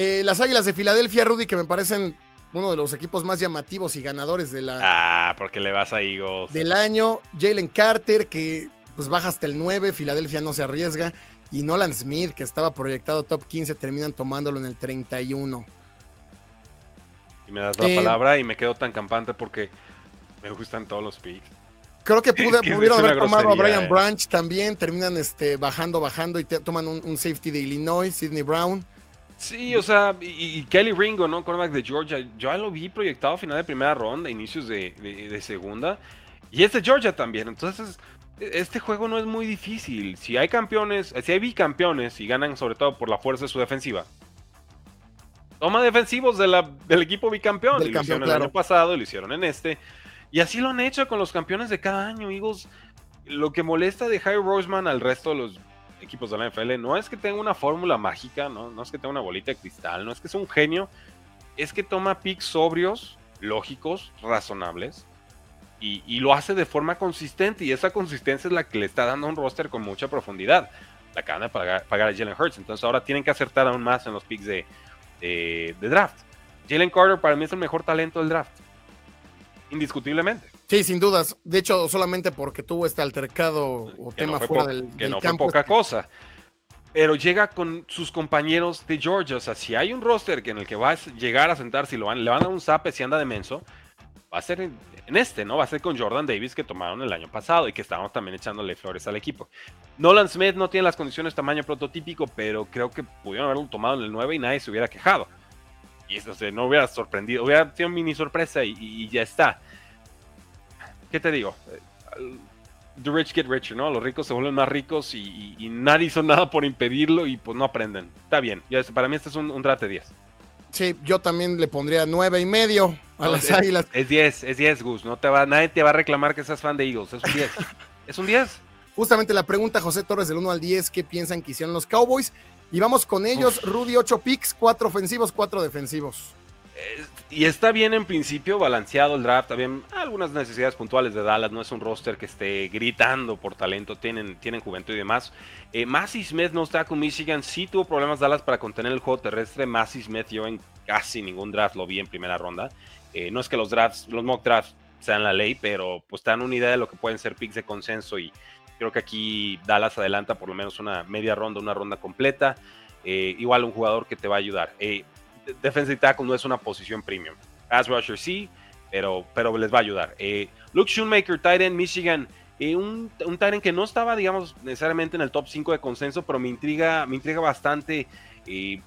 Eh, las Águilas de Filadelfia, Rudy, que me parecen uno de los equipos más llamativos y ganadores de la, Ah, porque le vas a Eagles. del año. Jalen Carter, que pues baja hasta el 9, Filadelfia no se arriesga. Y Nolan Smith, que estaba proyectado top 15, terminan tomándolo en el 31. Y me das la Eh, palabra y me quedo tan campante porque me gustan todos los picks. Creo que pude- que pudieron haber tomado a Brian eh. Branch también, terminan este, bajando, bajando y te- toman un, un safety de Illinois, Sidney Brown. Sí, o sea, y, y Kelly Ringo, ¿no? Cornerback de Georgia. Yo ya lo vi proyectado a final de primera ronda, inicios de, de- de segunda. Y es de Georgia también. Entonces, este juego no es muy difícil. Si hay campeones, si hay bicampeones y ganan sobre todo por la fuerza de su defensiva. Toma defensivos de la- del equipo bicampeón. Del y lo hicieron el claro. año pasado, y lo hicieron en este. Y así lo han hecho con los campeones de cada año, Eagles. Lo que molesta de Harry Roseman al resto de los equipos de la NFL no es que tenga una fórmula mágica, ¿no? no es que tenga una bolita de cristal, no es que sea un genio, es que toma picks sobrios, lógicos, razonables, y, lo hace de forma consistente, y esa consistencia es la que le está dando un roster con mucha profundidad. La acaban de pagar, a Jalen Hurts, entonces ahora tienen que acertar aún más en los picks de- de draft. Jalen Carter para mí es el mejor talento del draft, indiscutiblemente. Sí, sin dudas. De hecho, solamente porque tuvo este altercado o que tema no fuera del, que del no campo. fue poca cosa. Pero llega con sus compañeros de Georgia. O sea, si hay un roster que en el que va a llegar a sentarse y lo van, le van a dar un zape si anda de menso, va a ser en, en este, ¿no? Va a ser con Jordan Davis que tomaron el año pasado y que estábamos también echándole flores al equipo. Nolan Smith no tiene las condiciones tamaño prototípico, pero creo que pudieron haberlo tomado en el 9 y nadie se hubiera quejado. Y eso o sea, no hubiera sorprendido, hubiera sido mini sorpresa y, y- y ya está. ¿Qué te digo? Eh, The rich get richer, ¿no? Los ricos se vuelven más ricos y, y- y nadie hizo nada por impedirlo y pues no aprenden. Está bien, ya para mí este es un, un draft de 10. Sí, yo también le pondría nueve y medio a No, las es, Águilas. Es 10, es 10, Gus. No te va, nadie te va a reclamar que seas fan de Eagles. Es un 10. es un 10. Justamente la pregunta, José Torres, del 1 al 10, ¿qué piensan que hicieron los Cowboys? Y vamos con ellos, Rudy, 8 picks, 4 ofensivos, 4 defensivos. Eh, Y está bien en principio balanceado el draft. También algunas necesidades puntuales de Dallas. No es un roster que esté gritando por talento. Tienen, tienen juventud y demás. Eh, Massey Smith no está con Michigan. Sí tuvo problemas Dallas para contener el juego terrestre. Massey Smith yo en casi ningún draft lo vi en primera ronda. Eh, no es que los drafts, los mock drafts sean la ley, pero pues dan una idea de lo que pueden ser picks de consenso. Y creo que aquí Dallas adelanta por lo menos una media ronda, una ronda completa. Eh, igual un jugador que te va a ayudar. Eh, defensive tackle no es una posición premium. Pass rusher sí, pero, pero les va a ayudar. Eh, Luke Shoemaker, tight end, Michigan. eh, un, un tight end que no estaba, digamos, necesariamente en el top 5 de consenso, pero me intriga, me intriga bastante. eh,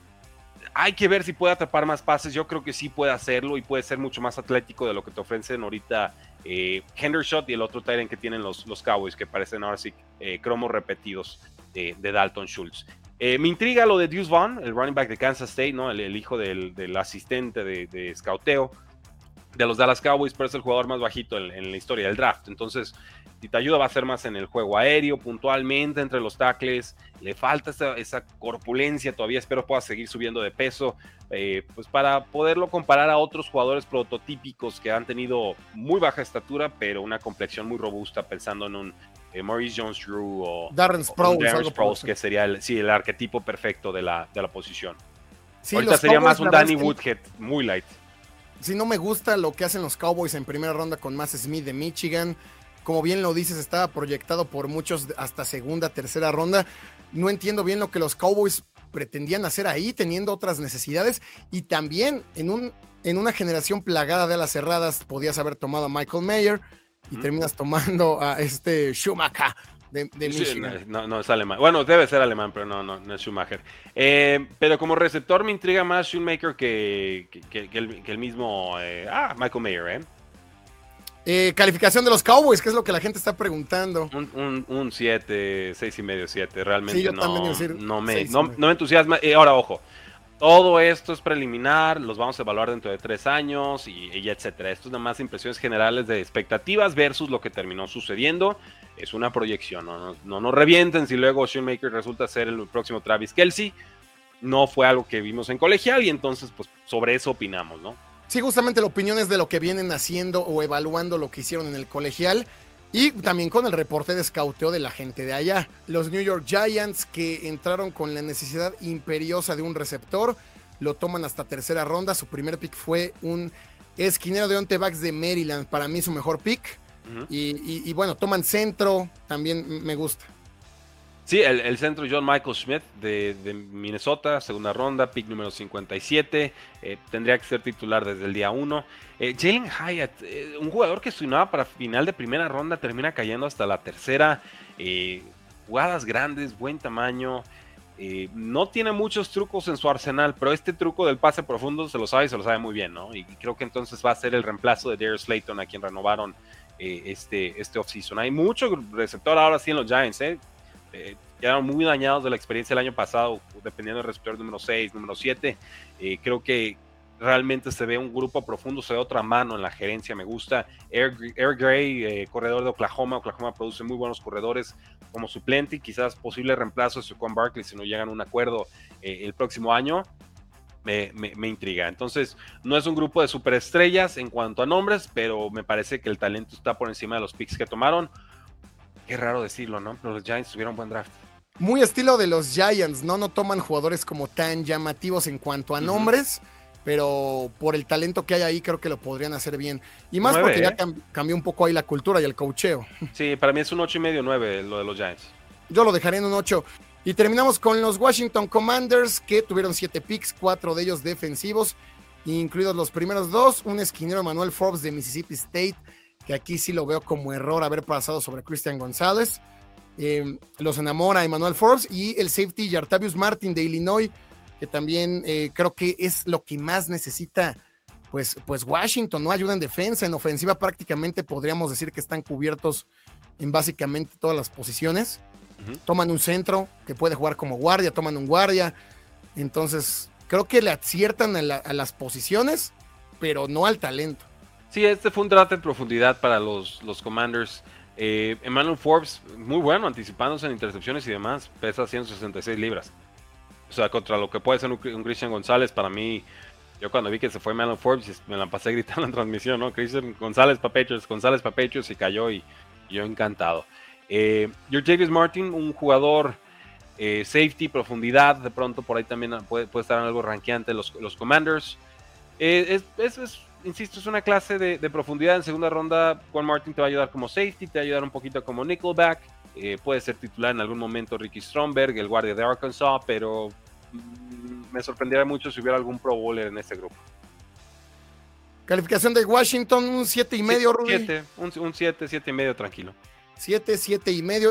hay que ver si puede atrapar más pases. Yo creo que sí puede hacerlo y puede ser mucho más atlético de lo que te ofrecen ahorita eh, Hendershot y el otro end que tienen los, los Cowboys, que parecen ahora sí eh, cromos repetidos de Dalton Schultz. Eh, me intriga lo de Deuce Vaughn, el running back de Kansas State, ¿no? el, hijo del, asistente de, de de los Dallas Cowboys, pero es el jugador más bajito en, la historia del draft. Entonces, si te ayuda, va a ser más en el juego aéreo, puntualmente entre los tackles. Le falta esa, esa corpulencia todavía. Espero pueda seguir subiendo de peso. eh, pues para poderlo comparar a otros jugadores prototípicos que han tenido muy baja estatura, pero una complexión muy robusta, pensando en un eh, Maurice Jones Drew o Darren o Sproles, Darren Sproles, que sería el, sí, el arquetipo perfecto de la, de la posición. Sí, Ahorita sería Cowboys, más un Danny Woodhead, muy light. Si no me gusta lo que hacen los Cowboys en primera ronda con Mass Smith de Michigan. Como bien lo dices, estaba proyectado por muchos hasta segunda, tercera ronda. No entiendo bien lo que los Cowboys pretendían hacer ahí, teniendo otras necesidades. Y también en, un, en una generación plagada de alas cerradas, podías haber tomado a Michael Mayer y terminas tomando a este Schumacher de, de Sí, no, no es alemán. Bueno, debe ser alemán, pero no, no, no es Schumacher. Eh, pero como receptor me intriga más Shoemaker que, que, que- que el, mismo eh, ah, Michael Mayer, ¿eh? Eh, calificación de los Cowboys, que es lo que la gente está preguntando. Un 7, 6 y medio, 7. Realmente Sí, no, decir no, me, no me entusiasma. Eh, ahora, ojo. Todo esto es preliminar, los vamos a evaluar dentro de tres años y, etcétera. Esto es nada más impresiones generales de expectativas versus lo que terminó sucediendo. Es una proyección, no nos no, revienten si luego Shoemaker resulta ser el próximo Travis Kelsey. No fue algo que vimos en colegial y entonces pues sobre eso opinamos, ¿no? Sí, justamente la opinión es de lo que vienen haciendo o evaluando lo que hicieron en el colegial. Y también con el reporte de escauteo de la gente de allá. Los New York Giants que entraron con la necesidad imperiosa de un receptor, lo toman hasta tercera ronda. Su primer pick fue un esquinero de Ontebacks de Maryland, para mí su mejor pick. y, bueno, toman centro, también me gusta. Sí, el, centro John Michael Smith de, Minnesota, segunda ronda, pick número 57. Eh, tendría que ser titular desde el día 1. Eh, Jalen Hyatt, eh, un jugador que sonaba para final de primera ronda, termina cayendo hasta la tercera. jugadas grandes, buen tamaño. no tiene muchos trucos en su arsenal, pero este truco del pase profundo se lo sabe y se lo sabe muy bien, ¿no? Y creo que entonces va a ser el reemplazo de Darius Slayton, a quien renovaron este, este offseason. Hay mucho receptor ahora sí en los Giants, ¿eh? Eh, quedaron muy dañados de la experiencia del año pasado, dependiendo del receptor número 6, número 7. Eh, creo que realmente se ve un grupo profundo, se ve otra mano en la gerencia, me gusta. Air, Gray, eh, corredor de Oklahoma, Oklahoma produce muy buenos corredores como suplente y quizás posible reemplazo de Saquon Barkley si no llegan a un acuerdo eh, el próximo año. Me, me, intriga. Entonces, no es un grupo de superestrellas en cuanto a nombres, pero me parece que el talento está por encima de los picks que tomaron. Qué raro decirlo, ¿no? Pero los Giants tuvieron buen draft. Muy estilo de los Giants, ¿no? No toman jugadores como tan llamativos en cuanto a nombres, pero por el talento que hay ahí creo que lo podrían hacer bien. Y más porque ya ¿eh? cambió un poco ahí la cultura y el cocheo. Sí, para mí es un 8 y medio 9 lo de los Giants. Yo lo dejaré en un 8. Y terminamos con los Washington Commanders que tuvieron 7 picks, 4 de ellos defensivos, incluidos los primeros dos, un esquinero Manuel Forbes de Mississippi State que aquí sí lo veo como error haber pasado sobre Christian González. Eh, los enamora Emmanuel Forbes y el safety Yartavius Martin de Illinois, que también eh, creo que es lo que más necesita pues, pues Washington, no ayuda en defensa, en ofensiva prácticamente podríamos decir que están cubiertos en básicamente todas las posiciones. Toman un centro que puede jugar como guardia, toman un guardia. Entonces, creo que le aciertan a las posiciones, pero no al talento. Sí, este fue un draft en profundidad para los, los Commanders. Eh, Emmanuel Forbes, muy bueno, anticipándose en intercepciones y demás, pesa 166 libras. O sea, contra lo que puede ser un, Christian González, para mí, yo cuando vi que se fue Emmanuel Forbes, me la pasé gritando en transmisión, ¿no? Christian González Papechos, González Papechos y cayó y, yo encantado. Eh, Javis Martin, un jugador eh, safety, profundidad, de pronto por ahí también puede, estar en algo ranqueante los, los Commanders. Eh, es insisto, es una clase de, profundidad. En segunda ronda, Juan Martin te va a ayudar como safety, te va a ayudar un poquito como nickelback. Eh, puede ser titular en algún momento Ricky Stromberg, el guardia de Arkansas, pero mm, me sorprendería mucho si hubiera algún Pro Bowler en ese grupo. Calificación de Washington, un 7 y medio, Rudy. un 7, 7 y medio tranquilo. 7, 7 y medio.